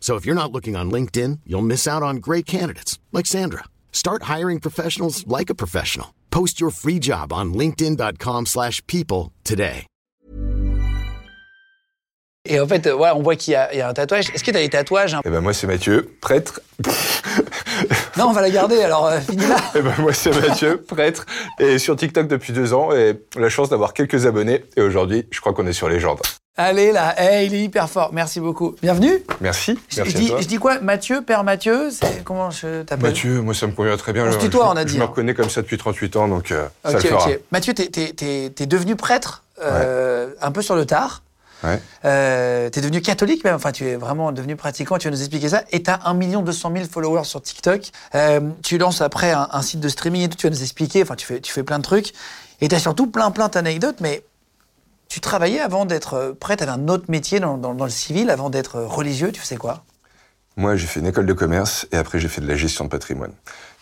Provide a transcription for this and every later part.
So if you're not looking on LinkedIn, you'll miss out on great candidates like Sandra. Start hiring professionals like a professional. Post your free job on linkedin.com/people slash people today. Et en fait, euh, ouais, on voit qu'il y, y a un tatouage. Est-ce que tu as des tatouages hein? Eh ben moi c'est Mathieu, prêtre. Non, on va la garder, alors euh, finis là. Eh ben moi c'est Mathieu, prêtre, et sur TikTok depuis deux ans, et la chance d'avoir quelques abonnés. Et aujourd'hui, je crois qu'on est sur Légende. Allez là, hey, il est hyper fort. Merci beaucoup. Bienvenue. Merci, Je, merci je à dis, toi. je dis quoi? Mathieu, Père Mathieu Comment je t'appelle? Mathieu, moi ça me convient très bien. On se je- on a dit, Je me hein. reconnais comme ça depuis 38 ans, donc euh, ça Ok, le fera. Mathieu, t'es, t'es- t'es devenu prêtre euh, un peu sur le tard. Ouais. Euh, t'es devenu catholique même, enfin tu es vraiment devenu pratiquant, tu vas nous expliquer ça. Et t'as 1 200 000 followers sur TikTok. Euh, tu lances après un, un site de streaming et tout, tu vas nous expliquer, enfin tu fais, tu fais plein de trucs. Et t'as surtout plein plein d'anecdotes, mais tu travaillais avant d'être euh, prêtre, t'avais un autre métier dans, dans- dans le civil, avant d'être euh, religieux, tu faisais quoi? Moi j'ai fait une école de commerce, et après j'ai fait de la gestion de patrimoine.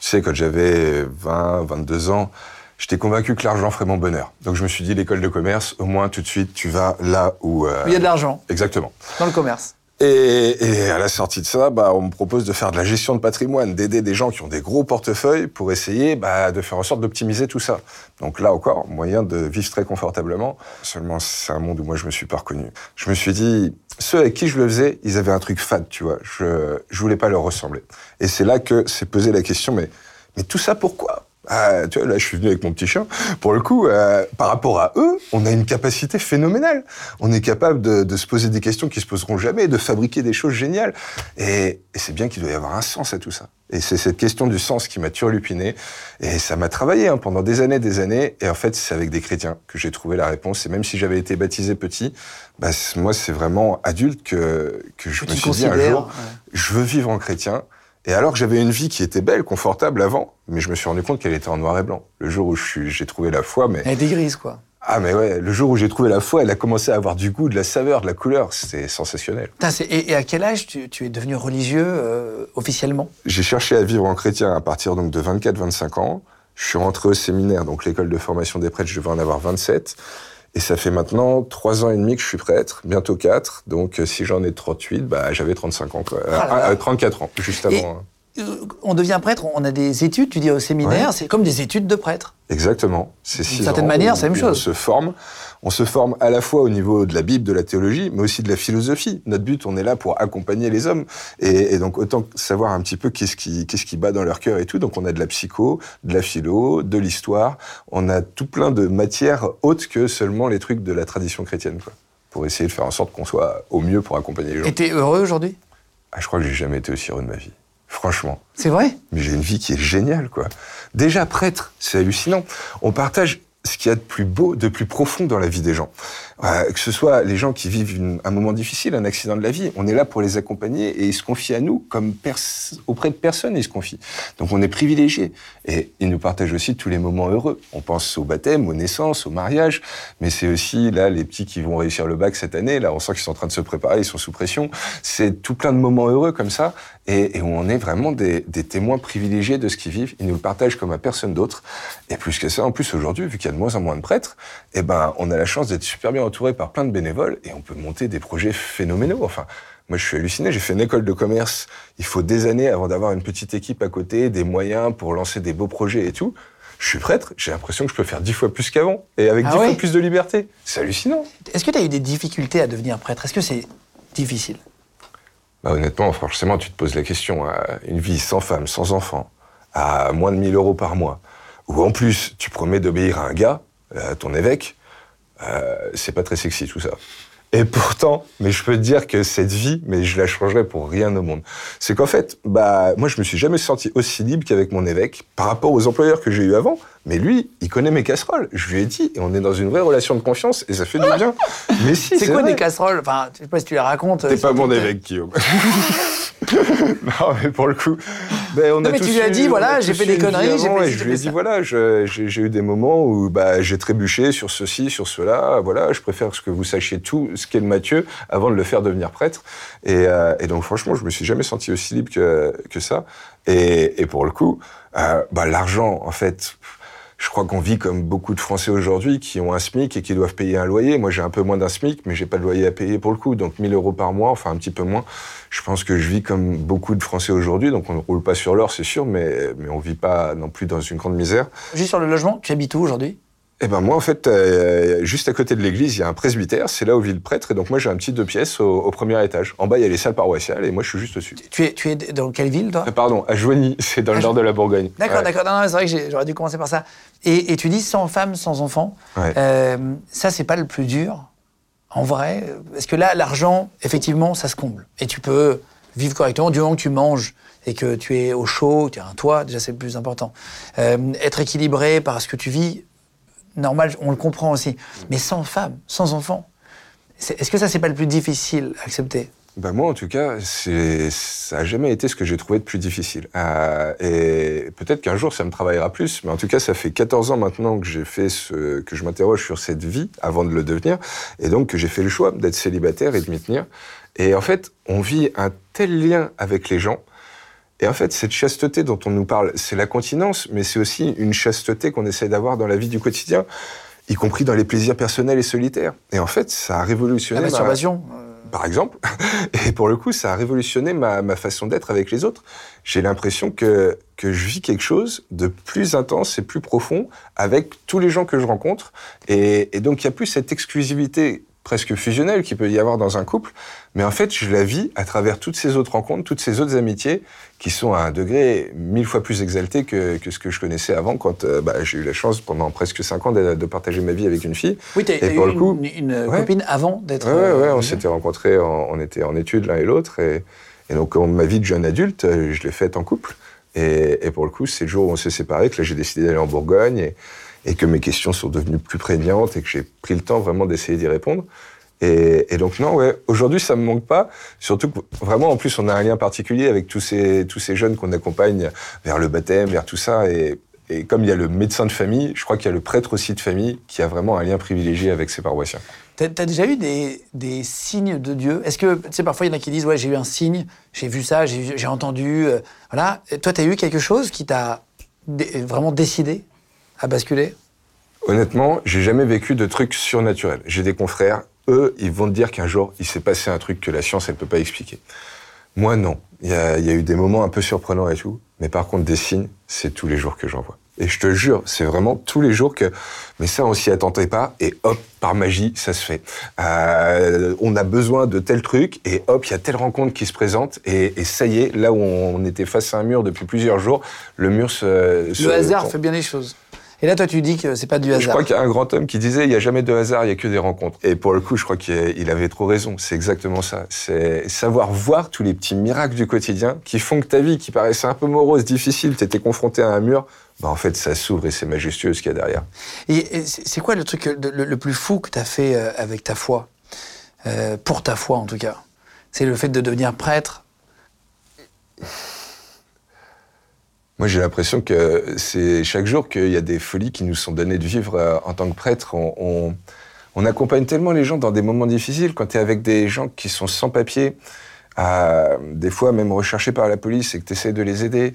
Tu sais, quand j'avais 20, 22 ans, j'étais convaincu que l'argent ferait mon bonheur. Donc je me suis dit, l'école de commerce, au moins tout de suite, tu vas là où... euh, Il y a de l'argent Exactement. dans le commerce. Et, à la sortie de ça, bah, on me propose de faire de la gestion de patrimoine, d'aider des gens qui ont des gros portefeuilles pour essayer bah, de faire en sorte d'optimiser tout ça. Donc là encore, moyen de vivre très confortablement. Seulement, c'est un monde où moi je me suis pas reconnu. Je me suis dit, ceux avec qui je le faisais, ils avaient un truc fade, tu vois. Je, je voulais pas leur ressembler. Et c'est là que s'est posé la question, mais, mais tout ça pourquoi? Ah, tu vois, là, je suis venu avec mon petit chien. Pour le coup, euh, par rapport à eux, on a une capacité phénoménale. On est capable de, de se poser des questions qui se poseront jamais, de fabriquer des choses géniales. Et, et c'est bien qu'il doit y avoir un sens à tout ça. Et c'est cette question du sens qui m'a turlupiné. Et ça m'a travaillé hein, pendant des années, des années. Et en fait, c'est avec des chrétiens que j'ai trouvé la réponse. Et même si j'avais été baptisé petit, bah, moi, c'est vraiment adulte que, que je Que me suis dit un jour, ouais. je veux vivre en chrétien. Et alors que j'avais une vie qui était belle, confortable avant, mais je me suis rendu compte qu'elle était en noir et blanc. Le jour où j'ai trouvé la foi, mais Elle était grise, quoi. ah mais ouais, le jour où j'ai trouvé la foi, elle a commencé à avoir du goût, de la saveur, de la couleur. C'était sensationnel. Et, et à quel âge tu, tu es devenu religieux euh, officiellement? J'ai cherché à vivre en chrétien à partir donc de 24-25 ans. Je suis rentré au séminaire, donc l'école de formation des prêtres, je devais en avoir 27. Et ça fait maintenant trois ans et demi que je suis prêtre, bientôt 4. Donc euh, si j'en ai 38, bah, j'avais 35 ans. Quoi. Ah là Euh, 34 ans, juste avant. hein. Euh, On devient prêtre, on a des études, tu dis au séminaire, Ouais. c'est comme des études de prêtre. Exactement. C'est six certaine ans manière, c'est la même chose. On se forme. On se forme à la fois au niveau de la Bible, de la théologie, mais aussi de la philosophie. Notre but, on est là pour accompagner les hommes. Et, et donc, autant savoir un petit peu qu'est-ce qui, qu'est-ce qui bat dans leur cœur et tout. Donc, on a de la psycho, de la philo, de l'histoire. On a tout plein de matières autres que seulement les trucs de la tradition chrétienne, quoi. Pour essayer de faire en sorte qu'on soit au mieux pour accompagner les gens. Et t'es heureux aujourd'hui? Ah, je crois que j'ai jamais été aussi heureux de ma vie. Franchement. C'est vrai? Mais j'ai une vie qui est géniale, quoi. Déjà, prêtre, c'est hallucinant. On partage ce qu'il y a de plus beau, de plus profond dans la vie des gens. Euh, que ce soit les gens qui vivent un moment difficile, un accident de la vie, on est là pour les accompagner et ils se confient à nous comme auprès de personne, ils se confient. Donc on est privilégiés. Et ils nous partagent aussi tous les moments heureux. On pense au baptême, aux naissances, au mariage, mais c'est aussi là les petits qui vont réussir le bac cette année. Là, on sent qu'ils sont en train de se préparer, ils sont sous pression. C'est tout plein de moments heureux comme ça et, et où on est vraiment des, des témoins privilégiés de ce qu'ils vivent. Ils nous le partagent comme à personne d'autre. Et plus que ça, en plus aujourd'hui, vu qu'il y a de moins en moins de prêtres, eh ben, on a la chance d'être super bien entouré par plein de bénévoles et on peut monter des projets phénoménaux. Enfin, moi, je suis halluciné. J'ai fait une école de commerce. Il faut des années avant d'avoir une petite équipe à côté, des moyens pour lancer des beaux projets et tout. Je suis prêtre. J'ai l'impression que je peux faire dix fois plus qu'avant et avec Ah dix ouais? fois plus de liberté. C'est hallucinant. Est-ce que tu as eu des difficultés à devenir prêtre? Est-ce que c'est difficile? Bah, honnêtement, forcément, tu te poses la question. euh, une vie sans femme, sans enfant, à moins de 1000 euros par mois, où en plus, tu promets d'obéir à un gars, euh, ton évêque, euh, c'est pas très sexy tout ça. Et pourtant, mais je peux te dire que cette vie, mais je la changerais pour rien au monde. C'est qu'en fait, bah, moi, je me suis jamais senti aussi libre qu'avec mon évêque par rapport aux employeurs que j'ai eu avant. Mais lui, il connaît mes casseroles. Je lui ai dit, et on est dans une vraie relation de confiance, et ça fait du bien. Mais si, C'est quoi vrai. des casseroles? Enfin, je sais pas si tu les racontes. T'es euh, pas mon évêque, Guillaume. non, mais pour le coup. Ben, on Non, a mais tu lui as dit, voilà, j'ai fait des conneries, avant, et je lui ai dit, voilà, j'ai eu des moments où bah, j'ai trébuché sur ceci, sur cela. Voilà, je préfère que vous sachiez tout ce qu'est le Mathieu avant de le faire devenir prêtre. Et, euh, et donc, franchement, je me suis jamais senti aussi libre que, que ça. Et, et pour le coup, euh, bah, l'argent, en fait. Je crois qu'on vit comme beaucoup de Français aujourd'hui qui ont un SMIC et qui doivent payer un loyer. Moi, j'ai un peu moins d'un SMIC, mais j'ai pas de loyer à payer pour le coup. Donc, 1000 euros par mois, enfin un petit peu moins. Je pense que je vis comme beaucoup de Français aujourd'hui. Donc, on ne roule pas sur l'or, c'est sûr, mais, mais on vit pas non plus dans une grande misère. Juste sur le logement, tu habites où aujourd'hui? Eh ben moi, en fait, euh, juste à côté de l'église, il y a un presbytère. C'est là où vit le prêtre. Et donc, moi, j'ai un petit deux pièces au, au premier étage. En bas, il y a les salles paroissiales et moi, je suis juste dessus. tu es, tu es dans quelle ville, toi? Euh, Pardon, à Joigny, c'est dans le À nord de la Bourgogne. D'accord, Ouais. d'accord. Non, non, c'est vrai que j'aurais dû commencer par ça. Et, et tu dis sans femme, sans enfant. Ouais. Euh, ça, c'est pas le plus dur, en vrai. Parce que là, l'argent, effectivement, ça se comble. Et tu peux vivre correctement du moment que tu manges et que tu es au chaud, tu as un toit, déjà, c'est le plus important. Euh, être équilibré par ce que tu vis, normal, on le comprend aussi. Mais sans femme, sans enfant, est-ce que ça, c'est pas le plus difficile à accepter? Bah moi, en tout cas, ça a jamais été ce que j'ai trouvé de plus difficile. Euh, et peut-être qu'un jour, ça me travaillera plus, mais en tout cas, ça fait 14 ans maintenant que j'ai fait ce, que je m'interroge sur cette vie avant de le devenir, et donc que j'ai fait le choix d'être célibataire et de m'y tenir. Et en fait, on vit un tel lien avec les gens. Et en fait, cette chasteté dont on nous parle, c'est la continence, mais c'est aussi une chasteté qu'on essaie d'avoir dans la vie du quotidien, y compris dans les plaisirs personnels et solitaires. Et en fait, ça a révolutionné La ma- masturbation euh, par exemple. Et pour le coup, ça a révolutionné ma, ma façon d'être avec les autres. J'ai l'impression que, que je vis quelque chose de plus intense et plus profond avec tous les gens que je rencontre. Et, et donc, il n'y a plus cette exclusivité presque fusionnelle qu'il peut y avoir dans un couple. Mais en fait, je la vis à travers toutes ces autres rencontres, toutes ces autres amitiés qui sont à un degré mille fois plus exalté que, que ce que je connaissais avant quand euh, bah, j'ai eu la chance pendant presque cinq ans de, de partager ma vie avec une fille. Oui, t'as eu le une, coup, une ouais. copine avant d'être. Ouais, ouais, ouais, euh, on s'était rencontrés, en- on était en études l'un et l'autre. Et, et donc, ma vie de jeune adulte, euh, je l'ai faite en couple. Et, et pour le coup, c'est le jour où on s'est séparés que là, j'ai décidé d'aller en Bourgogne et, et que mes questions sont devenues plus prégnantes et que j'ai pris le temps vraiment d'essayer d'y répondre. Et, donc, non, ouais, aujourd'hui, ça me manque pas. Surtout que, vraiment, en plus, on a un lien particulier avec tous ces, tous ces jeunes qu'on accompagne vers le baptême, vers tout ça. Et, comme il y a le médecin de famille, je crois qu'il y a le prêtre aussi de famille qui a vraiment un lien privilégié avec ses paroissiens. T'as as déjà eu des, des signes de Dieu? Est-ce que, tu sais, parfois il y en a qui disent, ouais, j'ai eu un signe, j'ai vu ça, j'ai entendu, euh, voilà. Et toi, t'as eu quelque chose qui t'a vraiment décidé? À basculer Honnêtement, j'ai jamais vécu de trucs surnaturels. J'ai des confrères, eux, ils vont te dire qu'un jour, il s'est passé un truc que la science, elle peut pas expliquer. Moi, non. Il y a, il y a eu des moments un peu surprenants et tout. Mais par contre, des signes, c'est tous les jours que j'en vois. Et je te jure, c'est vraiment tous les jours que. Mais ça, on s'y attendait pas. Et hop, par magie, ça se fait. Euh, on a besoin de tel truc. Et hop, il y a telle rencontre qui se présente. Et, et ça y est, là où on était face à un mur depuis plusieurs jours, le mur se. se- Le hasard fait bien les choses. Et là, toi, tu dis que c'est pas du hasard. je crois qu'il y a un grand homme qui disait il n'y a jamais de hasard, il n'y a que des rencontres. Et pour le coup, je crois qu'il avait trop raison. C'est exactement ça. C'est savoir voir tous les petits miracles du quotidien qui font que ta vie, qui paraissait un peu morose, difficile, tu étais confronté à un mur, bah en fait, ça s'ouvre et c'est majestueux ce qu'il y a derrière. Et, c'est quoi le truc le, le- le plus fou que tu as fait euh, avec ta foi? Euh, Pour ta foi, en tout cas. C'est le fait de devenir prêtre. Moi, j'ai l'impression que c'est chaque jour qu'il y a des folies qui nous sont données de vivre euh, en tant que prêtre. On, on- on accompagne tellement les gens dans des moments difficiles. Quand tu es avec des gens qui sont sans papier, euh, des fois même recherchés par la police et que tu essaies de les aider.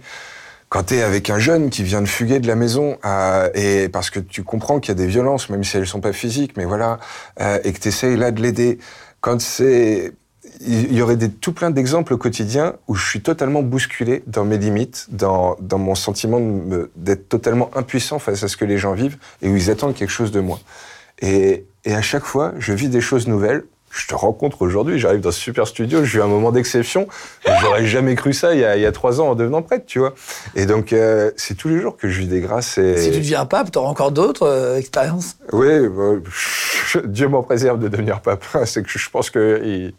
Quand tu es avec un jeune qui vient de fuguer de la maison, euh, et parce que tu comprends qu'il y a des violences, même si elles sont pas physiques, mais voilà, euh, et que tu essayes là de l'aider. Quand c'est il y aurait des, tout plein d'exemples au quotidien où je suis totalement bousculé dans mes limites, dans, dans mon sentiment d'être totalement impuissant face à ce que les gens vivent et où ils attendent quelque chose de moi. Et, et à chaque fois, je vis des choses nouvelles. Je te rencontre aujourd'hui, j'arrive dans ce super studio, j'ai eu un moment d'exception. J'aurais jamais cru ça il y, a, il y a trois ans en devenant prêtre, tu vois. Et donc, euh, c'est tous les jours que je vis des grâces. Et... Si tu deviens pape, tu auras encore d'autres euh, expériences Oui, bah, Dieu m'en préserve de devenir pape. C'est que je pense qu'il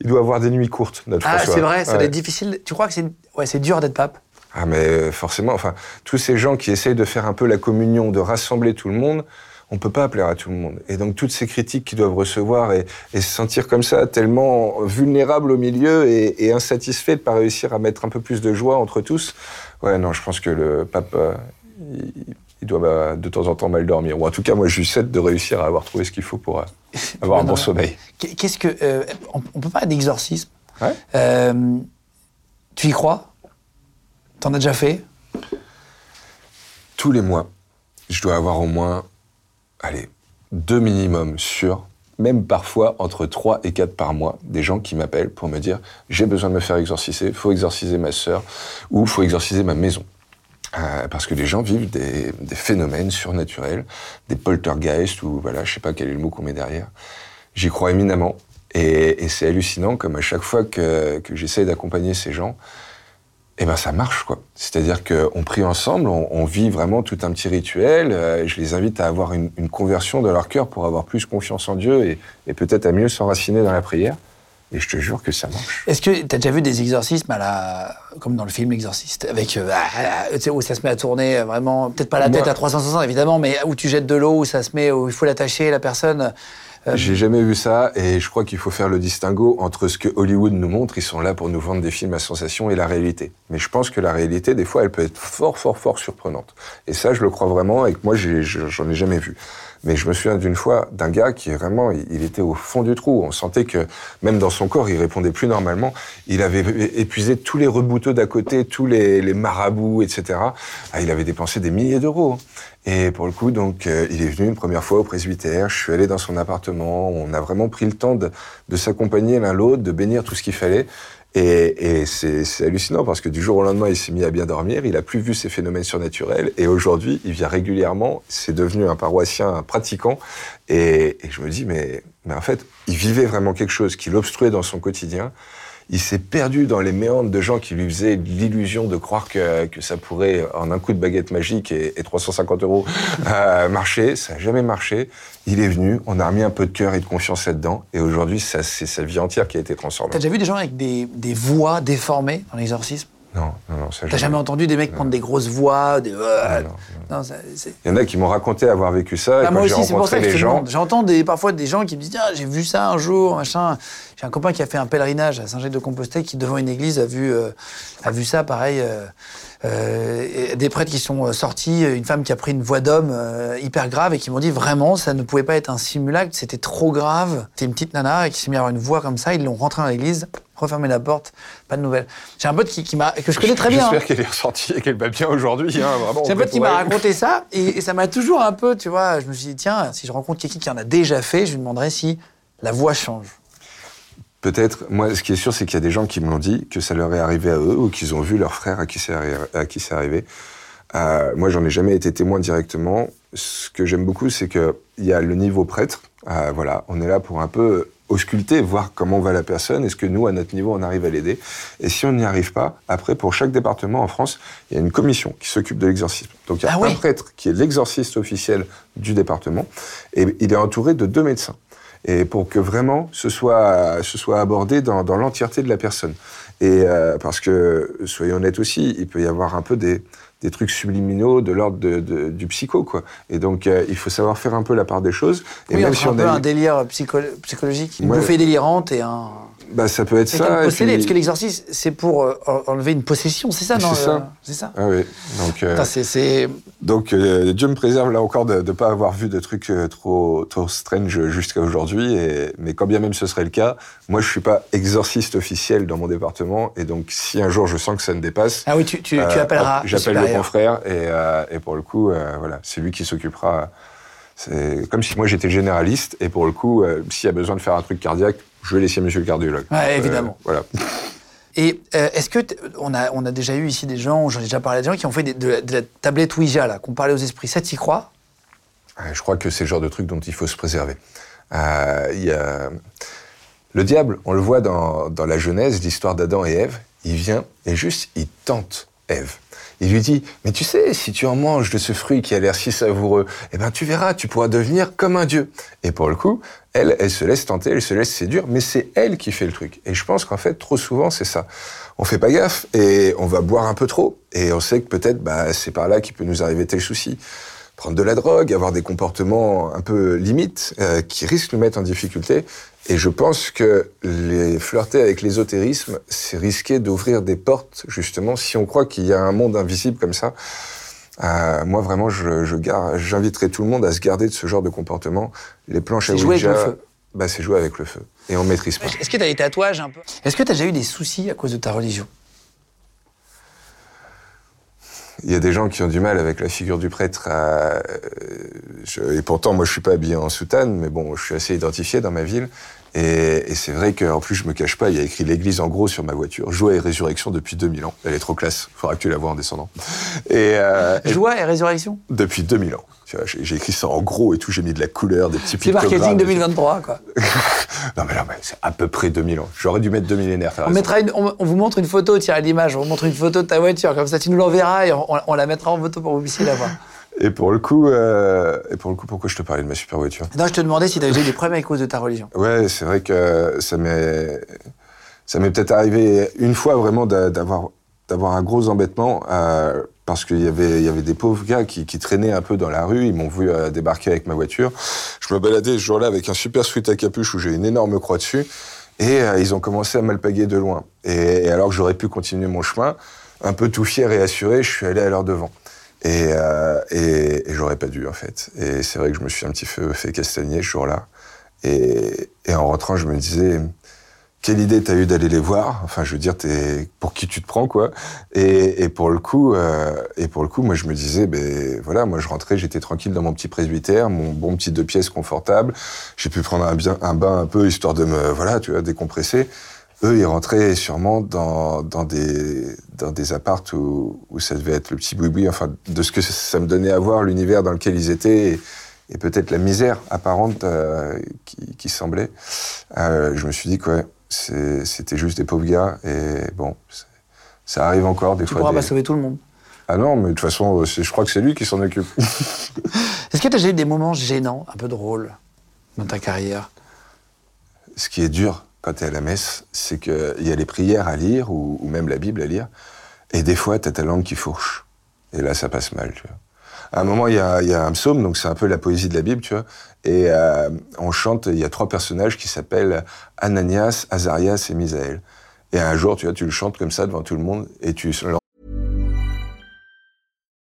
il doit avoir des nuits courtes, notre Ah, c'est vrai, ça doit être difficile. Tu crois que c'est ouais, c'est dur d'être pape? Ah mais euh, forcément, enfin, tous ces gens qui essayent de faire un peu la communion, de rassembler tout le monde, on peut pas plaire à tout le monde. Et donc toutes ces critiques qu'ils doivent recevoir et, se sentir comme ça, tellement vulnérables au milieu et, et insatisfaits de pas réussir à mettre un peu plus de joie entre tous. Ouais, non, je pense que le pape, euh, il, doit bah, de temps en temps mal dormir. Ou en tout cas, moi, je lui souhaite de réussir à avoir trouvé ce qu'il faut pour euh, avoir un bon sommeil. Qu'est-ce que euh, on, peut pas d'exorcisme ouais. Tu y crois? T'en as déjà fait? Tous les mois, je dois avoir au moins, allez, deux minimums sûrs, même parfois entre trois et quatre par mois, des gens qui m'appellent pour me dire j'ai besoin de me faire exorciser, faut exorciser ma sœur ou faut exorciser ma maison. Euh, parce que les gens vivent des, phénomènes surnaturels, des poltergeists ou voilà, je sais pas quel est le mot qu'on met derrière. J'y crois éminemment et, c'est hallucinant comme à chaque fois que, que j'essaie d'accompagner ces gens, eh ben ça marche quoi. C'est-à-dire qu'on prie ensemble, on, vit vraiment tout un petit rituel. Euh, je les invite à avoir une, conversion de leur cœur pour avoir plus confiance en Dieu et, et peut-être à mieux s'enraciner dans la prière. Et je te jure que ça marche. Est-ce que tu as déjà vu des exorcismes à la... comme dans le film Exorciste, avec euh, ah, ah, où ça se met à tourner euh, vraiment, peut-être pas la tête à 360 évidemment, mais où tu jettes de l'eau, où ça se met, où il faut l'attacher la personne. Euh, J'ai jamais vu ça et je crois qu'il faut faire le distinguo entre ce que Hollywood nous montre, ils sont là pour nous vendre des films à sensation et la réalité. Mais je pense que la réalité, des fois, elle peut être fort, fort, fort surprenante. Et ça, je le crois vraiment et que moi, j'en ai, ai jamais vu. Mais je me souviens d'une fois d'un gars qui vraiment, il était au fond du trou. On sentait que même dans son corps, il répondait plus normalement. Il avait épuisé tous les rebouteux d'à côté, tous les, les, marabouts, etc. Ah, il avait dépensé des milliers d'euros. Et pour le coup, donc, euh, il est venu une première fois au presbytère. Je suis allé dans son appartement. On a vraiment pris le temps de, de s'accompagner l'un l'autre, de bénir tout ce qu'il fallait. Et, et c'est hallucinant parce que du jour au lendemain, il s'est mis à bien dormir, il a plus vu ces phénomènes surnaturels, et aujourd'hui, il vient régulièrement, c'est devenu un paroissien un pratiquant, et, et, je me dis, mais, mais en fait, il vivait vraiment quelque chose qui l'obstruait dans son quotidien, il s'est perdu dans les méandres de gens qui lui faisaient l'illusion de croire que, ça pourrait, en un coup de baguette magique et, et 350 euros, euh, marcher. Ça n'a jamais marché. Il est venu, on a remis un peu de cœur et de confiance là-dedans, et aujourd'hui, c'est sa vie entière qui a été transformée. T'as déjà vu des gens avec des, des voix déformées dans l'exorcisme? Non, non, non. T'as jamais entendu des mecs prendre des grosses voix des... Non, Il y en a qui m'ont raconté avoir vécu ça. et ah, moi aussi, c'est pour ça que gens... j'entends parfois des gens qui me disent ah, j'ai vu ça un jour, machin. J'ai un copain qui a fait un pèlerinage à Saint-Jacques-de-Compostelle qui, devant une église, a vu, euh, a vu ça, pareil. Euh, euh, des prêtres qui sont sortis, une femme qui a pris une voix d'homme hyper grave et qui m'ont dit vraiment, ça ne pouvait pas être un simulacre, c'était trop grave. C'était une petite nana et qui s'est mis à avoir une voix comme ça, ils l'ont rentrée dans l'église refermer la porte, pas de nouvelles. J'ai un pote qui, m'a, que je connais très bien. J'espère hein. qu'elle est ressortie et qu'elle va bien aujourd'hui. Hein, J'ai un pote qui m'a raconté ça et, ça m'a toujours un peu, tu vois, je me suis dit, tiens, si je rencontre quelqu'un qui en a déjà fait, je lui demanderais si la voix change. Peut-être. Moi, ce qui est sûr, c'est qu'il y a des gens qui me l'ont dit, que ça leur est arrivé à eux ou qu'ils ont vu leur frère à qui c'est arrivé. Euh, moi, j'en ai jamais été témoin directement. Ce que j'aime beaucoup, c'est qu'il y a le niveau prêtre. Euh, voilà, on est là pour un peu ausculter, voir comment va la personne, est-ce que nous, à notre niveau, on arrive à l'aider. Et si on n'y arrive pas, après, pour chaque département en France, il y a une commission qui s'occupe de l'exorcisme. Donc il y a ah un prêtre qui est l'exorciste officiel du département, et il est entouré de deux médecins. Et pour que vraiment ce soit, ce soit abordé dans, dans l'entièreté de la personne. Et euh, parce que, soyons honnêtes aussi, il peut y avoir un peu des, des trucs subliminaux de l'ordre de, du psycho, quoi. Et donc, euh, il faut savoir faire un peu la part des choses. Et même si on a un délire psychologique, une bouffée délirante et un bah, ça peut être ça. Posséder, Parce que l'exorcisme, c'est pour euh, enlever une possession, c'est ça, non C'est ça. Euh, c'est ça. Ah oui. Donc, euh, donc Dieu me préserve là encore de ne pas avoir vu de trucs trop, trop strange jusqu'à aujourd'hui. Mais quand bien même ce serait le cas, moi, je suis pas exorciste officiel dans mon département. Et donc, si un jour je sens que ça ne dépasse. Ah oui, tu, tu, tu appelleras. J'appelle le confrère et, et pour le coup, voilà, c'est lui qui s'occupera. C'est comme si moi j'étais généraliste et pour le coup, s'il y a besoin de faire un truc cardiaque, je vais laisser monsieur le cardiologue. Ouais, évidemment. Euh, voilà. Et euh, est-ce que on a, on a déjà eu ici des gens, j'en ai déjà parlé à des gens qui ont fait de, la tablette Ouija là, qu'on parlait aux esprits. Ça, t'y crois? Je crois que c'est le genre de truc dont il faut se préserver. Euh, y a... Le diable, on le voit dans, dans la Genèse, l'histoire d'Adam et Ève. Il vient et juste il tente Ève. Il lui dit, mais tu sais, si tu en manges de ce fruit qui a l'air si savoureux, eh ben tu verras, tu pourras devenir comme un dieu. Et pour le coup, elle, elle se laisse tenter, elle se laisse séduire, mais c'est elle qui fait le truc. Et je pense qu'en fait, trop souvent, c'est ça. On fait pas gaffe et on va boire un peu trop. Et on sait que peut-être, bah, c'est par là qu'il peut nous arriver tel souci. prendre de la drogue, avoir des comportements un peu limites euh, qui risquent de nous mettre en difficulté. Et je pense que les flirter avec l'ésotérisme, c'est risquer d'ouvrir des portes, justement, si on croit qu'il y a un monde invisible comme ça. Euh, moi, vraiment, je, j'inviterais tout le monde à se garder de ce genre de comportement. Les planches à C'est jouer avec Ouija, le feu. bah, c'est jouer avec le feu. Et on maîtrise pas. Est-ce que tu as des tatouages un peu? Est-ce que tu as déjà eu des soucis à cause de ta religion? Il y a des gens qui ont du mal avec la figure du prêtre. à- euh, je- et pourtant, moi, je suis pas habillé en soutane, mais bon, je suis assez identifié dans ma ville. Et, et c'est vrai qu'en plus, je me cache pas, il y a écrit l'église en gros sur ma voiture. Joie et résurrection depuis 2000 ans. Elle est trop classe. Faudra que tu la vois en descendant. Et, euh, et Joie et résurrection? Depuis 2000 ans. J'ai écrit ça en gros et tout. J'ai mis de la couleur, des petits C'est marketing pictogrammes. 2023, quoi. Non, mais non, mais c'est à peu près 2000 ans. J'aurais dû mettre 2000 millénaires. On, raison. mettra une- on, on vous montre une photo, tiens, à l'image, on vous montre une photo de ta voiture, comme ça tu nous l'enverras et on- on la mettra en photo pour que vous puissiez la voir. Et pour le coup, euh, et pour le coup, pourquoi je te parlais de ma super voiture? Non, je te demandais si tu avais eu des problèmes à cause de ta religion. Ouais, c'est vrai que ça m'est, ça m'est peut-être arrivé une fois vraiment d'a- d'avoir, d'avoir un gros embêtement euh, parce qu'il y avait, il y avait des pauvres gars qui, qui traînaient un peu dans la rue. Ils m'ont vu euh, débarquer avec ma voiture. Je me baladais ce jour-là avec un super sweat à capuche où j'ai une énorme croix dessus. Et euh, ils ont commencé à m'alpaguer de loin. Et, et alors que j'aurais pu continuer mon chemin, un peu tout fier et assuré, je suis allé à leur devant. Et, euh, et, et j'aurais pas dû, en fait. Et c'est vrai que je me suis un petit peu fait castagner ce jour-là. Et, et en rentrant, je me disais, quelle idée t'as eu d'aller les voir? Enfin, je veux dire, pour qui tu te prends, quoi? Et, et pour le coup, euh, et pour le coup, moi, je me disais, ben voilà, moi, je rentrais, j'étais tranquille dans mon petit presbytère, mon bon petit deux pièces confortable. J'ai pu prendre un, un bain un peu histoire de me, voilà, tu vois, décompresser. Eux, ils rentraient sûrement dans, dans des dans des appartes où, où ça devait être le petit boui-boui, enfin, de ce que ça, me donnait à voir, l'univers dans lequel ils étaient. Et, et peut-être la misère apparente euh, qui, qui semblait. Euh, je me suis dit que ouais, c'était juste des pauvres gars et bon, ça arrive encore des Tu fois. pourras des- pas sauver tout le monde. Ah non, mais de toute façon, c'est- je crois que c'est lui qui s'en occupe. Est-ce que tu as déjà eu des moments gênants, un peu drôles, dans ta carrière? Ce qui est dur quand tu es à la messe, c'est qu'il y a les prières à lire ou, même la Bible à lire, et des fois, tu as ta langue qui fourche. Et là, ça passe mal. À un moment, il y a, un psaume, donc c'est un peu la poésie de la Bible, tu vois. Et euh, on chante, il y a trois personnages qui s'appellent Ananias, Azarias et Misaël. Et un jour, tu vois, tu le chantes comme ça devant tout le monde, et tu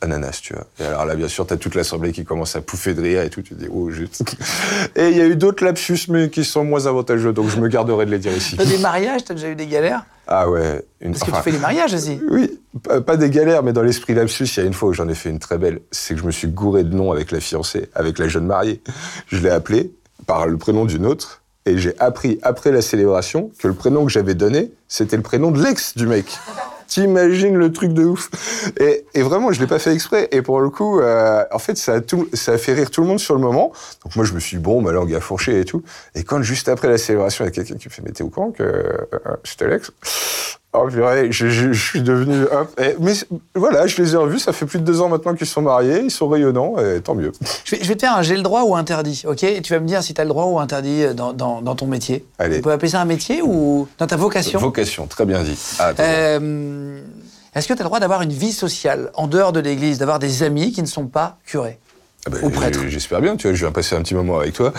Ananas, tu vois. Et alors là, bien sûr, t'as toute l'assemblée qui commence à pouffer de rire et tout. Tu te dis, oh, juste. Et il y a eu d'autres lapsus, mais qui sont moins avantageux, donc je me garderai de les dire ici. T'as des mariages, t'as déjà eu des galères? Ah ouais. Une... Parce que enfin, tu fais des mariages aussi. Oui, pas, pas des galères, mais dans l'esprit lapsus, il y a une fois où j'en ai fait une très belle. C'est que je me suis gouré de nom avec la fiancée, avec la jeune mariée. Je l'ai appelée par le prénom d'une autre. Et j'ai appris après la célébration que le prénom que j'avais donné, c'était le prénom de l'ex du mec. T'imagines le truc de ouf. Et, et vraiment, je l'ai pas fait exprès. Et pour le coup, euh, en fait, ça a, tout, ça a fait rire tout le monde sur le moment. Donc moi, je me suis dit, bon, ma langue a fourché et tout. Et quand juste après la célébration, il y a quelqu'un qui me fait, mais t'es au courant que euh, c'était l'ex Oh purée, je, je- je suis devenu... hop. Et- mais voilà, je les ai revus, ça fait plus de deux ans maintenant qu'ils sont mariés, ils sont rayonnants, et tant mieux. Je vais, je vais te faire un j'ai le droit ou interdit, ok? Et tu vas me dire si tu as le droit ou interdit dans, dans- dans ton métier. Allez. On peut appeler ça un métier ou dans ta vocation? Vocation, très bien dit. Ah. Euh, Est-ce que tu as le droit d'avoir une vie sociale en dehors de l'église, d'avoir des amis qui ne sont pas curés? Ah au prêtre. j- J'espère bien, tu vois, je viens passer un petit moment avec toi.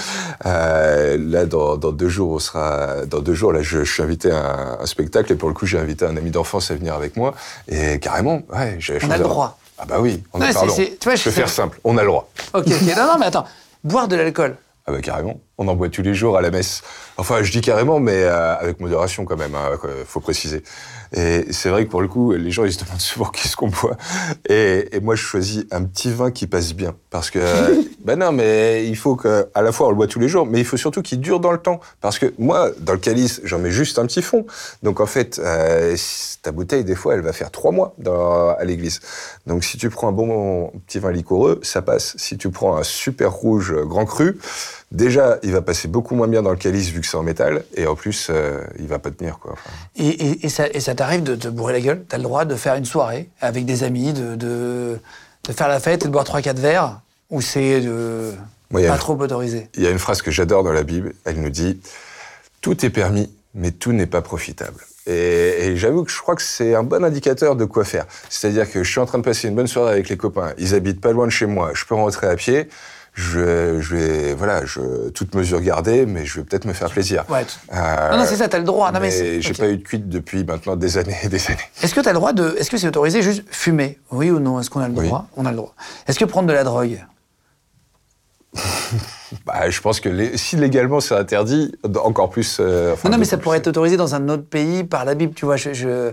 Euh, là, dans, dans deux jours, on sera, dans deux jours, là, je, je suis invité à un, un spectacle, et pour le coup, j'ai invité un ami d'enfance à venir avec moi, et carrément, ouais, j'ai On a le droit. Ah bah oui, on parlons. c'est- tu vois, je peux faire simple, on a le droit. Ok, ok. Non, non, mais attends. Boire de l'alcool. Ah bah carrément, on en boit tous les jours à la messe. Enfin, je dis carrément, mais euh, avec modération quand même, hein, faut préciser. Et c'est vrai que pour le coup, les gens, ils se demandent souvent qu'est-ce qu'on boit. Et, et, moi, je choisis un petit vin qui passe bien. Parce que, ben non, mais il faut que, à la fois, on le boit tous les jours, mais il faut surtout qu'il dure dans le temps. Parce que moi, dans le calice, j'en mets juste un petit fond. Donc, en fait, euh, ta bouteille, des fois, elle va faire trois mois dans, à l'église. Donc, si tu prends un bon petit vin liquoreux, ça passe. Si tu prends un super rouge grand cru, déjà, il va passer beaucoup moins bien dans le calice vu que c'est en métal, et en plus, euh, il va pas tenir. Quoi. Et, et, ça, et ça t'arrive de te bourrer la gueule? T'as le droit de faire une soirée avec des amis, de, de, de faire la fête et de boire 3-4 verres Ou c'est de... pas trop autorisé? Il y a une phrase que j'adore dans la Bible, elle nous dit « Tout est permis, mais tout n'est pas profitable ». Et, et j'avoue que je crois que c'est un bon indicateur de quoi faire. C'est-à-dire que je suis en train de passer une bonne soirée avec les copains, ils habitent pas loin de chez moi, je peux rentrer à pied, je, je vais, voilà, je, toute mesure gardée, mais je vais peut-être me faire plaisir. Ouais, euh, non, non, c'est ça, t'as le droit. Non, mais, mais j'ai pas eu de cuite depuis maintenant des années et des années. Est-ce que t'as le droit de, est-ce que c'est autorisé juste fumer? Oui ou non? Est-ce qu'on a le droit? On a le droit. Est-ce que prendre de la drogue? Bah, je pense que les, si légalement c'est interdit, encore plus. Euh, enfin, non, mais ça pourrait être autorisé dans un autre pays par la Bible, tu vois. Je,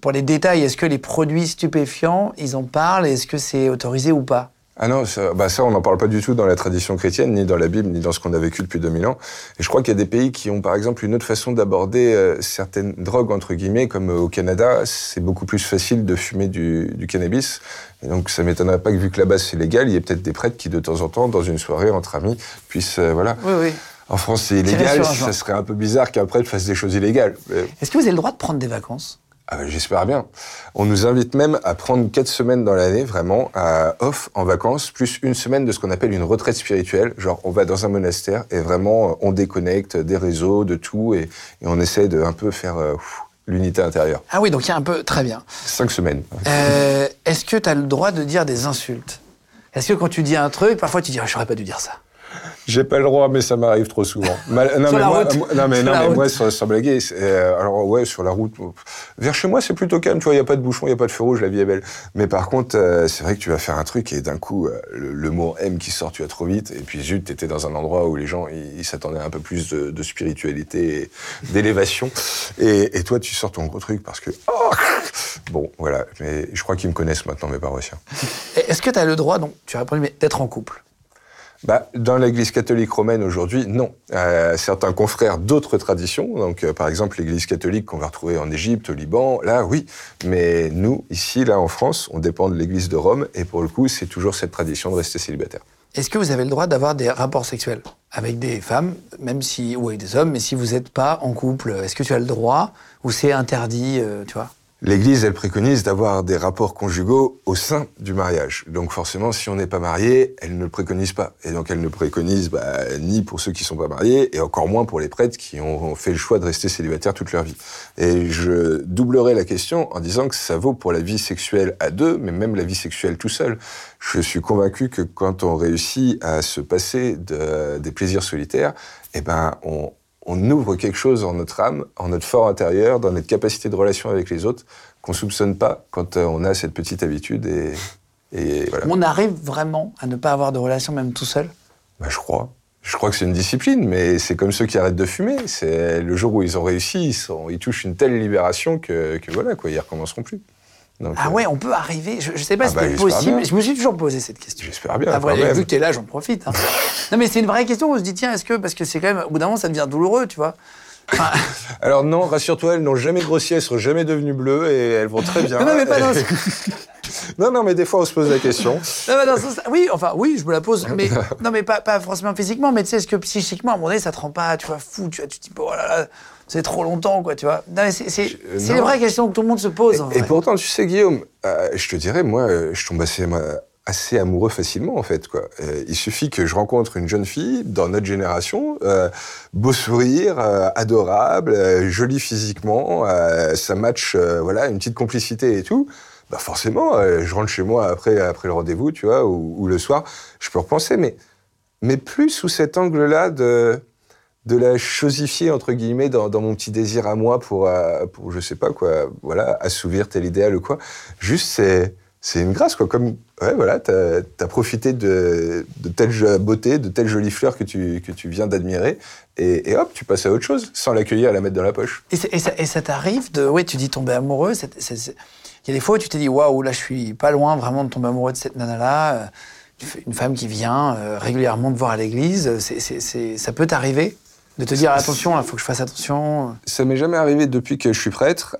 pour les détails. Est-ce que les produits stupéfiants, ils en parlent? Est-ce que c'est autorisé ou pas? Ah non, ça, bah ça on n'en parle pas du tout dans la tradition chrétienne, ni dans la Bible, ni dans ce qu'on a vécu depuis 2000 ans. Et je crois qu'il y a des pays qui ont par exemple une autre façon d'aborder euh, certaines drogues, entre guillemets, comme euh, au Canada, c'est beaucoup plus facile de fumer du, du cannabis. Et donc ça m'étonnerait pas que vu que là-bas c'est légal, il y ait peut-être des prêtres qui de temps en temps, dans une soirée entre amis, puissent... Euh, voilà. Oui, oui. En France c'est illégal, ça serait un peu bizarre qu'un prêtre fasse des choses illégales. Est-ce que vous avez le droit de prendre des vacances? Ah ben, J'espère bien. On nous invite même à prendre quatre semaines dans l'année, vraiment, à off, en vacances, plus une semaine de ce qu'on appelle une retraite spirituelle. Genre, on va dans un monastère et vraiment, on déconnecte des réseaux, de tout, et, et on essaie de un peu faire euh, l'unité intérieure. Ah oui, donc il y a un peu... Très bien. Cinq semaines. Euh, Est-ce que tu as le droit de dire des insultes? Est-ce que quand tu dis un truc, parfois tu dis oh, « j'aurais pas dû dire ça » J'ai pas le droit, mais ça m'arrive trop souvent. non, mais moi, non, mais, non, mais moi, sans, blaguer, euh, alors ouais, sur la route, vers chez moi, c'est plutôt calme, tu vois, il y a pas de bouchon, il y a pas de feu rouge, la vie est belle. Mais par contre, euh, c'est vrai que tu vas faire un truc et d'un coup, euh, le, mot M qui sort, tu vas trop vite, et puis zut, t'étais dans un endroit où les gens, ils s'attendaient un peu plus de, de spiritualité et d'élévation, et, et, toi, tu sors ton gros truc parce que, oh bon, voilà. Mais je crois qu'ils me connaissent maintenant, mes paroissiens. Est-ce que tu as le droit, donc, tu as répondu, mais d'être en couple? Bah, dans l'Église catholique romaine aujourd'hui, non. Euh, certains confrères d'autres traditions, donc euh, par exemple l'Église catholique qu'on va retrouver en Égypte, au Liban, là oui. Mais nous, ici, là en France, on dépend de l'Église de Rome, et pour le coup, c'est toujours cette tradition de rester célibataire. Est-ce que vous avez le droit d'avoir des rapports sexuels avec des femmes, même si ou avec des hommes, mais si vous n'êtes pas en couple, est-ce que tu as le droit ou c'est interdit, euh, tu vois? L'Église, elle préconise d'avoir des rapports conjugaux au sein du mariage. Donc forcément, si on n'est pas marié, elle ne le préconise pas. Et donc elle ne préconise bah, ni pour ceux qui sont pas mariés, et encore moins pour les prêtres qui ont fait le choix de rester célibataires toute leur vie. Et je doublerai la question en disant que ça vaut pour la vie sexuelle à deux, mais même la vie sexuelle tout seul. Je suis convaincu que quand on réussit à se passer de, des plaisirs solitaires, eh ben on, on ouvre quelque chose en notre âme, en notre fort intérieur, dans notre capacité de relation avec les autres, qu'on soupçonne pas quand euh, on a cette petite habitude. Et, voilà. On arrive vraiment à ne pas avoir de relation même tout seul? Bah, Je crois. Je crois que c'est une discipline, mais c'est comme ceux qui arrêtent de fumer. C'est le jour où ils ont réussi, ils, touchent une telle libération que, que voilà, quoi, ils recommenceront plus ah euh, ouais, on peut arriver. Je, ne sais pas si ah c'est bah, possible. Je me suis toujours posé cette question. J'espère bien. Après, vu que tu es là, j'en profite. Hein. non, mais c'est une vraie question. On se dit, tiens, est-ce que. Parce que c'est quand même. Au bout d'un moment, ça devient douloureux, tu vois. Alors non, rassure-toi, elles n'ont jamais grossi, elles sont jamais devenues bleues et elles vont très bien. non, mais pas dans non, non, mais des fois on se pose la question. non, mais oui, enfin, oui, je me la pose, mais non, mais pas, pas forcément physiquement, mais tu sais, est-ce que psychiquement, à un moment donné, ça te rend pas, tu vois, fou, tu, vois, tu te dis, oh là là, c'est trop longtemps, quoi, tu vois. C'est les vraies questions que tout le monde se pose. Et, pourtant, tu sais, Guillaume, euh, je te dirais, moi, euh, je tombe assez, assez amoureux facilement, en fait, quoi. Euh, il suffit que je rencontre une jeune fille dans notre génération, beau sourire, adorable, jolie physiquement, ça match, voilà, une petite complicité et tout. Bah forcément, je rentre chez moi après, après le rendez-vous, tu vois, ou, ou le soir, je peux repenser, mais, mais plus sous cet angle-là de de la chosifier entre guillemets dans, mon petit désir à moi pour, euh, pour je sais pas quoi, voilà, assouvir tel idéal ou quoi. Juste c'est c'est une grâce, quoi. Comme, ouais, voilà, t'as as profité de, telle beauté, de telle jolie fleur que tu, que tu viens d'admirer, et, hop, tu passes à autre chose, sans l'accueillir et la mettre dans la poche. Et, ça, t'arrive de. Oui, tu dis tomber amoureux. Il y a des fois où tu t'es dit waouh, là, je suis pas loin vraiment de tomber amoureux de cette nana-là. euh, tu fais- Une femme qui vient euh, régulièrement te voir à l'église. Ça peut t'arriver? De te dire attention, il faut que je fasse attention. Ça m'est jamais arrivé depuis que je suis prêtre.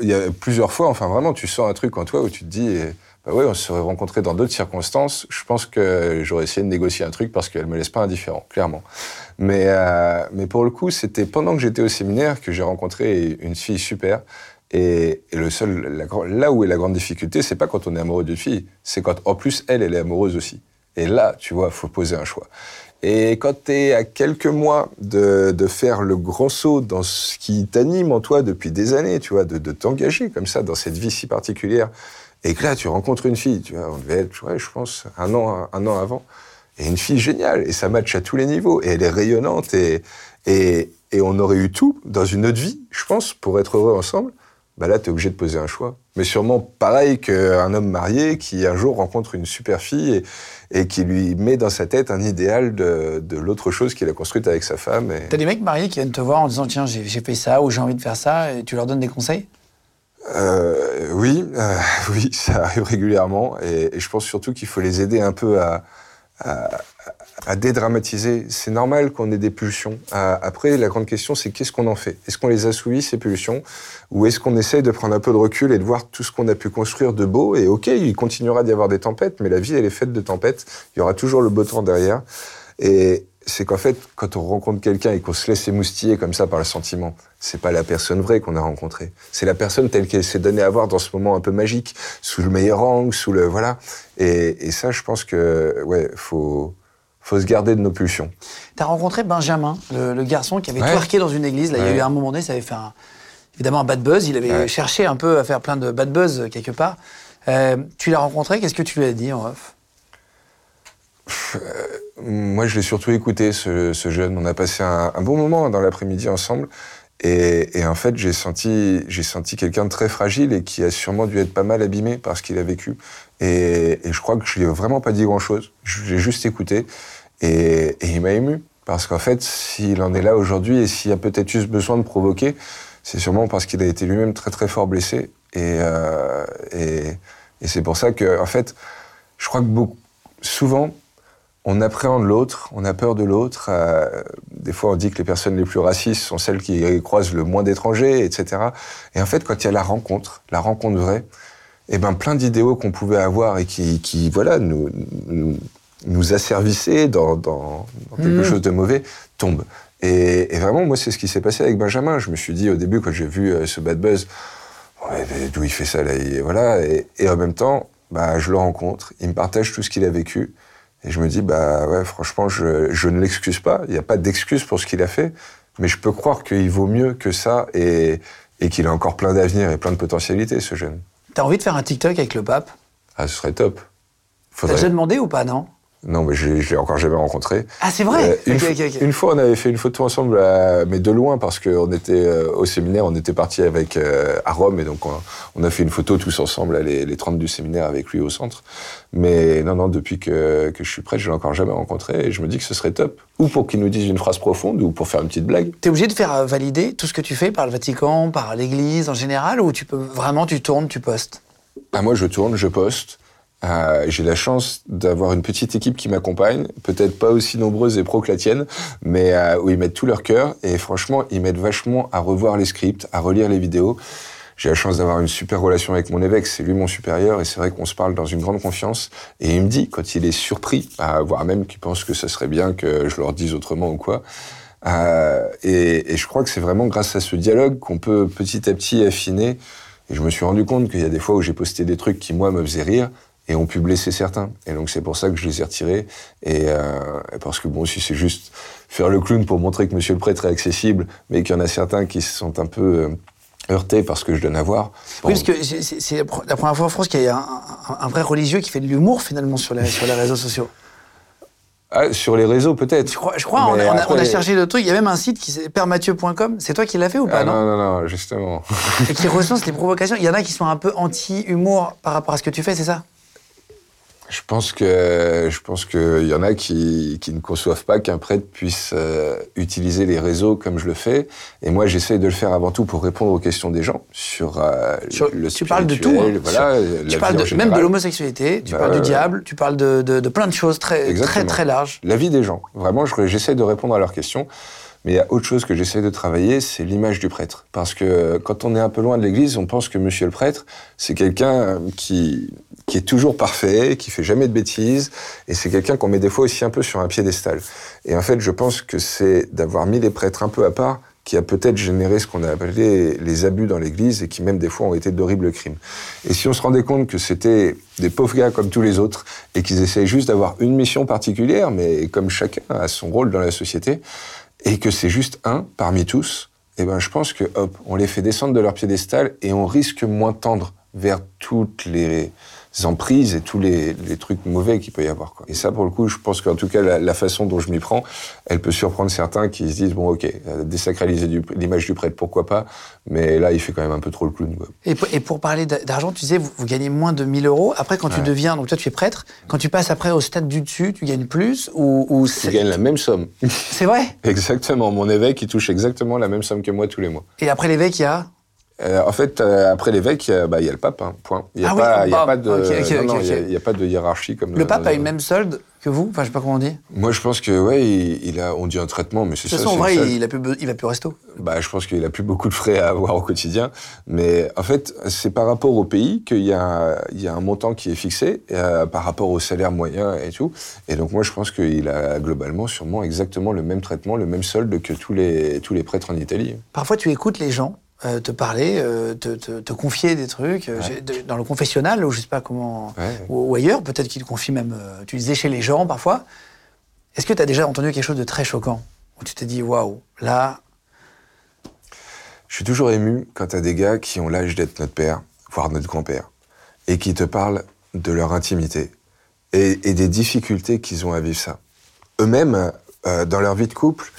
Il y a plusieurs fois, enfin vraiment, tu sens un truc en toi où tu te dis, eh, bah on se serait rencontrés dans d'autres circonstances. Je pense que j'aurais essayé de négocier un truc parce qu'elle me laisse pas indifférent, clairement. Mais, euh, mais pour le coup, c'était pendant que j'étais au séminaire que j'ai rencontré une fille super. Et, le seul, là où est la grande difficulté, c'est pas quand on est amoureux d'une fille, c'est quand en plus elle, elle est amoureuse aussi. Et là, tu vois, faut poser un choix. Et quand tu es à quelques mois de, faire le grand saut dans ce qui t'anime en toi depuis des années, tu vois, de, t'engager comme ça dans cette vie si particulière, et que là, tu rencontres une fille, tu vois, on devait être, je pense, un an, avant, et une fille géniale, et ça match à tous les niveaux, et elle est rayonnante, et, et, et on aurait eu tout dans une autre vie, je pense, pour être heureux ensemble. Bah là, tu es obligé de poser un choix. Mais sûrement pareil qu'un homme marié qui un jour rencontre une super fille et, et qui lui met dans sa tête un idéal de, de l'autre chose qu'il a construite avec sa femme. Et... T'as des mecs mariés qui viennent te voir en disant tiens, j'ai fait ça ou j'ai envie de faire ça, et tu leur donnes des conseils? Euh, oui, euh, oui, ça arrive régulièrement. Et, et je pense surtout qu'il faut les aider un peu à, à, à dédramatiser. C'est normal qu'on ait des pulsions. À- après, la grande question, c'est qu'est-ce qu'on en fait? Est-ce qu'on les assouvit, ces pulsions? Ou est-ce qu'on essaye de prendre un peu de recul et de voir tout ce qu'on a pu construire de beau? Et ok, il continuera d'y avoir des tempêtes, mais la vie, elle est faite de tempêtes. Il y aura toujours le beau temps derrière. Et c'est qu'en fait, quand on rencontre quelqu'un et qu'on se laisse émoustiller comme ça par le sentiment, c'est pas la personne vraie qu'on a rencontrée. C'est la personne telle qu'elle s'est donnée à voir dans ce moment un peu magique, sous le meilleur angle, sous le voilà. Et, et ça, je pense que ouais, faut faut se garder de nos pulsions. T'as rencontré Benjamin, le, le garçon qui avait Ouais. twerké dans une église. Là, il y a eu un moment donné, ça avait fait un- évidemment un bad buzz. Il avait Ouais. cherché un peu à faire plein de bad buzz euh, quelque part. Euh, tu l'as rencontré, qu'est-ce que tu lui as dit en off? Moi, je l'ai surtout écouté, ce, ce jeune. On a passé un, un bon moment dans l'après-midi ensemble. Et, et en fait, j'ai senti, j'ai senti quelqu'un de très fragile et qui a sûrement dû être pas mal abîmé par ce qu'il a vécu. Et, et je crois que je lui ai vraiment pas dit grand-chose. Je l'ai juste écouté. Et, et il m'a ému. Parce qu'en fait, s'il en est là aujourd'hui et s'il a peut-être eu ce besoin de provoquer, c'est sûrement parce qu'il a été lui-même très très fort blessé. Et, euh, et, et c'est pour ça que, en fait, je crois que beaucoup, souvent, on appréhende l'autre, on a peur de l'autre. euh, des fois, on dit que les personnes les plus racistes sont celles qui croisent le moins d'étrangers, etc. Et en fait, quand il y a la rencontre, la rencontre vraie, eh ben, plein d'idéaux qu'on pouvait avoir et qui, qui voilà, nous, nous, nous asservissaient dans, dans, dans quelque Mhm. chose de mauvais, tombent. Et, et vraiment, moi, c'est ce qui s'est passé avec Benjamin. Je me suis dit au début, quand j'ai vu euh, ce bad buzz, d'où il fait ça là et voilà. Et, et en même temps bah je le rencontre il me partage tout ce qu'il a vécu. Et je me dis bah ouais franchement je, je ne l'excuse pas. Il n'y a pas d'excuse pour ce qu'il a fait. Mais je peux croire qu'il vaut mieux que ça et, et qu'il a encore plein d'avenir et plein de potentialités ce jeune. T'as envie de faire un TikTok avec le pape? Ah ce serait top. T'as Faudrait... déjà demandé ou pas, non? Non mais je, l'ai encore jamais rencontré Ah, c'est vrai Euh, une, une fois, on avait fait une photo ensemble, à- mais de loin, parce qu'on était euh, au séminaire, on était parti avec euh, à Rome, et donc on, on a fait une photo tous ensemble, les, les 30 du séminaire, avec lui au centre. Mais non, non, depuis que, que je suis prêt, je l'ai encore jamais rencontré, et je me dis que ce serait top. Ou pour qu'il nous dise une phrase profonde, ou pour faire une petite blague. T'es obligé de faire valider tout ce que tu fais par le Vatican, par l'Église en général, ou tu peux vraiment, tu tournes, tu postes? Ah, moi, je tourne, je poste. Euh, j'ai la chance d'avoir une petite équipe qui m'accompagne, peut-être pas aussi nombreuse et pro que la tienne, mais euh, où ils mettent tout leur cœur. Et franchement, ils m'aident vachement à revoir les scripts, à relire les vidéos. J'ai la chance d'avoir une super relation avec mon évêque, c'est lui mon supérieur, et c'est vrai qu'on se parle dans une grande confiance. Et il me dit, quand il est surpris, euh, voire même qu'il pense que ce serait bien que je leur dise autrement ou quoi. Euh, et je crois que c'est vraiment grâce à ce dialogue qu'on peut petit à petit affiner. Et je me suis rendu compte qu'il y a des fois où j'ai posté des trucs qui, moi, me faisaient rire et ont pu blesser certains. Et donc, c'est pour ça que je les ai retirés. Et euh, parce que, bon, si c'est juste faire le clown pour montrer que monsieur le prêtre est accessible, mais qu'il y en a certains qui se sont un peu euh, heurtés parce que je donne à voir. bon, Oui, parce que c'est- c'est c'est la pre- la première fois en France qu'il y a un, un- un vrai religieux qui fait de l'humour finalement sur les, sur les réseaux sociaux. Ah, sur les réseaux, peut-être. Je crois, je crois on, a, on a- après- on a cherché le truc. Il y a même un site qui s'appelle permathieu.com. C'est toi qui l'as fait ou pas, Ah, non, non, non, non, justement. Et qui recense les provocations. Il y en a qui sont un peu anti-humour par rapport à ce que tu fais, c'est ça? Je pense que je pense qu'il y en a qui, qui ne conçoivent pas qu'un prêtre puisse euh, utiliser les réseaux comme je le fais. Et moi, j'essaie de le faire avant tout pour répondre aux questions des gens sur, euh, Sur- le tu parles de tout, hein. Voilà, Sur- Tu parles de- même de l'homosexualité, tu Bah, parles du diable, tu parles de, de- de plein de choses très, très, Exactement. très larges. La vie des gens. Vraiment, je- j'essaie de répondre à leurs questions. Mais il y a autre chose que j'essaie de travailler, c'est l'image du prêtre. Parce que euh, quand on est un peu loin de l'église, on pense que monsieur le prêtre, c'est quelqu'un euh, qui, qui est toujours parfait, qui fait jamais de bêtises, et c'est quelqu'un qu'on met des fois aussi un peu sur un piédestal. Et en fait, je pense que c'est d'avoir mis les prêtres un peu à part qui a peut-être généré ce qu'on a appelé les abus dans l'Église et qui même des fois ont été d'horribles crimes. Et si on se rendait compte que c'était des pauvres gars comme tous les autres et qu'ils essayaient juste d'avoir une mission particulière, mais comme chacun a son rôle dans la société, et que c'est juste un parmi tous, eh ben je pense que hop, on les fait descendre de leur piédestal et on risque moins tendre vers toutes les emprises et tous les, les trucs mauvais qu'il peut y avoir. Quoi. Et ça, pour le coup, je pense qu'en tout cas, la, la façon dont je m'y prends, elle peut surprendre certains qui se disent, bon, ok, euh, désacraliser l'image du prêtre, pourquoi pas, mais là, il fait quand même un peu trop le clown. Quoi. Et, pour- et pour parler d'a- d'argent, tu disais, vous, vous gagnez moins de 1000 euros. Après, quand tu deviens, donc toi tu es prêtre, quand tu passes après au stade du dessus, tu gagnes plus ou, ou Je c'est gagne la même somme. c'est vrai? Exactement. Mon évêque, il touche exactement la même somme que moi tous les mois. Et après l'évêque, il y a Euh, en fait, euh, après l'évêque, il y a- bah, il y a le pape, hein, point. Il n'y a, Ah oui, pas- oh, il y a pas de, non, non, y a- y pas de hiérarchie comme le pape a une même solde que vous? Enfin, je sais pas comment on dit. De Moi, je pense que ouais, il, il a, on dit un traitement, mais c'est toute ça. façon, en vrai, il, a plus, il va plus au resto. Bah, je pense qu'il a plus beaucoup de frais à avoir au quotidien. Mais en fait, c'est par rapport au pays qu'il y a, il y a un montant qui est fixé euh, par rapport au salaire moyen et tout. Et donc, moi, je pense qu'il a globalement sûrement exactement le même traitement, le même solde que tous les, tous les prêtres en Italie. Parfois, tu écoutes les gens euh, te parler, euh, te, te- te confier des trucs. euh, de- dans le confessionnal, ou je sais pas comment, Ouais. ou, ou ailleurs, peut-être qu'ils te confient même, tu disais chez les gens parfois. Est-ce que tu as déjà entendu quelque chose de très choquant Où tu t'es dit, waouh, là, Je suis toujours ému quand t'as des gars qui ont l'âge d'être notre père, voire notre grand-père, et qui te parlent de leur intimité et, et des difficultés qu'ils ont à vivre ça. Eux-mêmes, euh, dans leur vie de couple,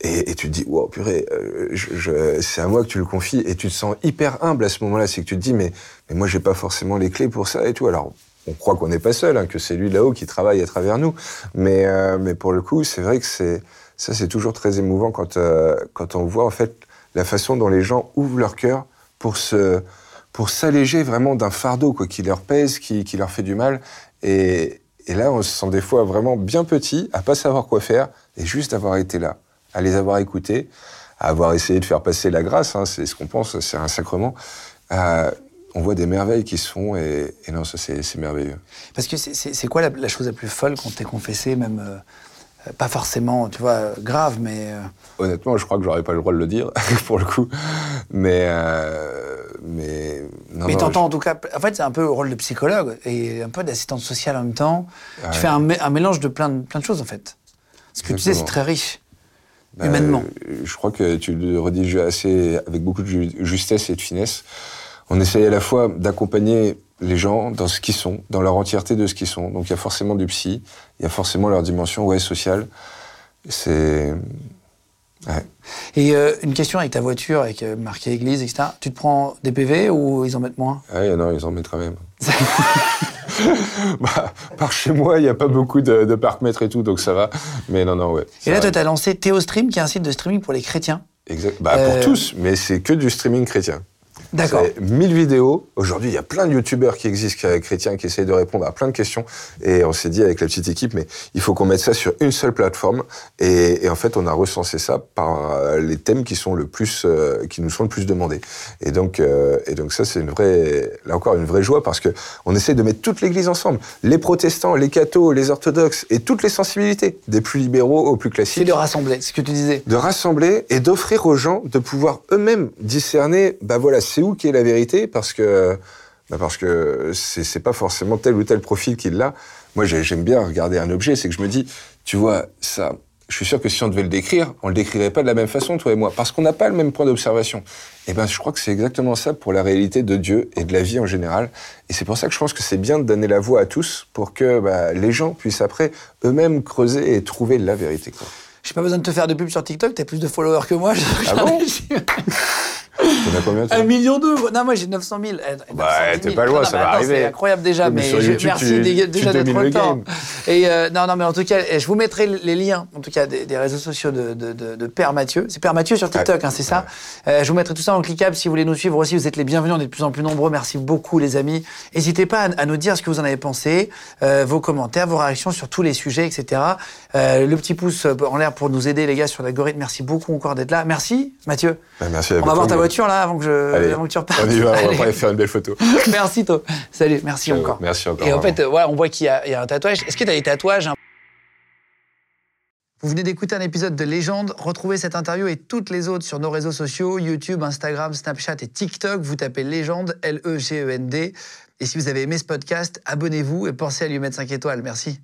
et, tu te dis, wow, purée, euh, c'est à moi que tu le confies, et tu te sens hyper humble à ce moment-là. C'est que tu te dis, mais, mais moi, j'ai pas forcément les clés pour ça et tout. Alors, on croit qu'on n'est pas seul, hein, que c'est lui là-haut qui travaille à travers nous. Mais, euh, mais pour le coup, c'est vrai que c'est ça, c'est toujours très émouvant quand, euh, quand on voit en fait la façon dont les gens ouvrent leur cœur pour se pour s'alléger vraiment d'un fardeau quoi, qui leur pèse, qui, leur fait du mal. Et, et là, on se sent des fois vraiment bien petit, à pas savoir quoi faire, et juste d'avoir été là, à les avoir écoutés, à avoir essayé de faire passer la grâce, hein, c'est ce qu'on pense, c'est un sacrement. Euh, on voit des merveilles qui se font, et, et non, ça c'est merveilleux. parce que c'est- quoi la, la chose la plus folle qu'on t'ait confessée, même euh, pas forcément, tu vois, grave, mais euh, Honnêtement, je crois que j'aurais pas le droit de le dire, pour le coup. Mais, euh, mais, non, mais t'entends en tout cas. En fait, c'est un peu le rôle de psychologue et un peu d'assistante sociale en même temps. Tu fais un, mé- un mélange de plein, de plein de choses en fait. Ce que tu sais, c'est très riche. Bah, humainement. euh, Je crois que tu le redis assez avec beaucoup de ju- justesse et de finesse. On essaye à la fois d'accompagner les gens dans ce qu'ils sont, dans leur entièreté de ce qu'ils sont. Donc il y a forcément du psy, il y a forcément leur dimension ouais, sociale. C'est. Ouais. Et euh, une question avec ta voiture, avec euh, marqué église, etc. Tu te prends des PV ou ils en mettent moins? Ouais, non, ils en mettent quand même. bah, par chez moi, il n'y a pas beaucoup de, de parcs-mètres et tout, donc ça va. Mais non, non, ouais. Et là, toi, tu as lancé Théostream, qui est un site de streaming pour les chrétiens. Exact. Bah, Euh, Pour tous, mais c'est que du streaming chrétien. D'accord. C'est 1000 vidéos. Aujourd'hui, il y a plein de youtubeurs qui existent, qui- chrétiens, qui essayent de répondre à plein de questions. Et on s'est dit avec la petite équipe, mais il faut qu'on mette ça sur une seule plateforme. Et, et en fait, on a recensé ça par euh, les thèmes qui sont le plus, euh, qui nous sont le plus demandés. Et donc, euh, et donc ça, c'est une vraie, là encore, une vraie joie parce que on essaie de mettre toute l'Église ensemble, les protestants, les cathos, les orthodoxes et toutes les sensibilités, des plus libéraux aux plus C'est classiques de rassembler, ce que tu disais. de rassembler et d'offrir aux gens de pouvoir eux-mêmes discerner, bah voilà, c'est où qui est la vérité, parce que, bah parce que c'est pas forcément tel ou tel profil qui l'a. Moi, j'ai- j'aime bien regarder un objet, c'est que je me dis, tu vois, ça, je suis sûr que si on devait le décrire, on le décrirait pas de la même façon, toi et moi, parce qu'on n'a pas le même point d'observation. Et ben, je crois que c'est exactement ça pour la réalité de Dieu et de la vie en général. Et c'est pour ça que je pense que c'est bien de donner la voix à tous pour que bah, les gens puissent après eux-mêmes creuser et trouver la vérité. Quoi. J'ai pas besoin de te faire de pub sur TikTok, t'as plus de followers que moi. Ah bon? T'en as combien toi Un million deux Non, moi j'ai 900 000. Eh, Bah, 900 000. t'es pas loin, Non, ça va attends, arriver. C'est incroyable déjà, Mais mais sur je- YouTube, merci tu- déjà d'être game. Et euh, non, non, mais en tout cas, je vous mettrai les liens, en tout cas, des, des réseaux sociaux de, de, de- de Père Mathieu. C'est Père Mathieu sur TikTok, hein, c'est ça. Euh, je vous mettrai tout ça en cliquable si vous voulez nous suivre aussi. Vous êtes les bienvenus, on est de plus en plus nombreux. Merci beaucoup, les amis. N'hésitez pas à, à nous dire ce que vous en avez pensé, euh, vos commentaires, vos réactions sur tous les sujets, etc. Le petit pouce en l'air pour nous aider, les gars, sur l'algorithme. Merci beaucoup encore d'être là. Merci, Mathieu. Bah, merci à On va vous. voir ta voiture là avant que, je, Allez, avant que tu repartes. on y va, on va faire une belle photo. Merci, toi. Salut, merci Ciao, encore. merci encore, Et en fait, euh, voilà, on voit qu'il y, a il y a un tatouage. Est-ce que tu as des tatouages hein? Vous venez d'écouter un épisode de Légende. Retrouvez cette interview et toutes les autres sur nos réseaux sociaux YouTube, Instagram, Snapchat et TikTok. Vous tapez Légende, L-E-G-E-N-D. Et si vous avez aimé ce podcast, abonnez-vous et pensez à lui mettre 5 étoiles. Merci.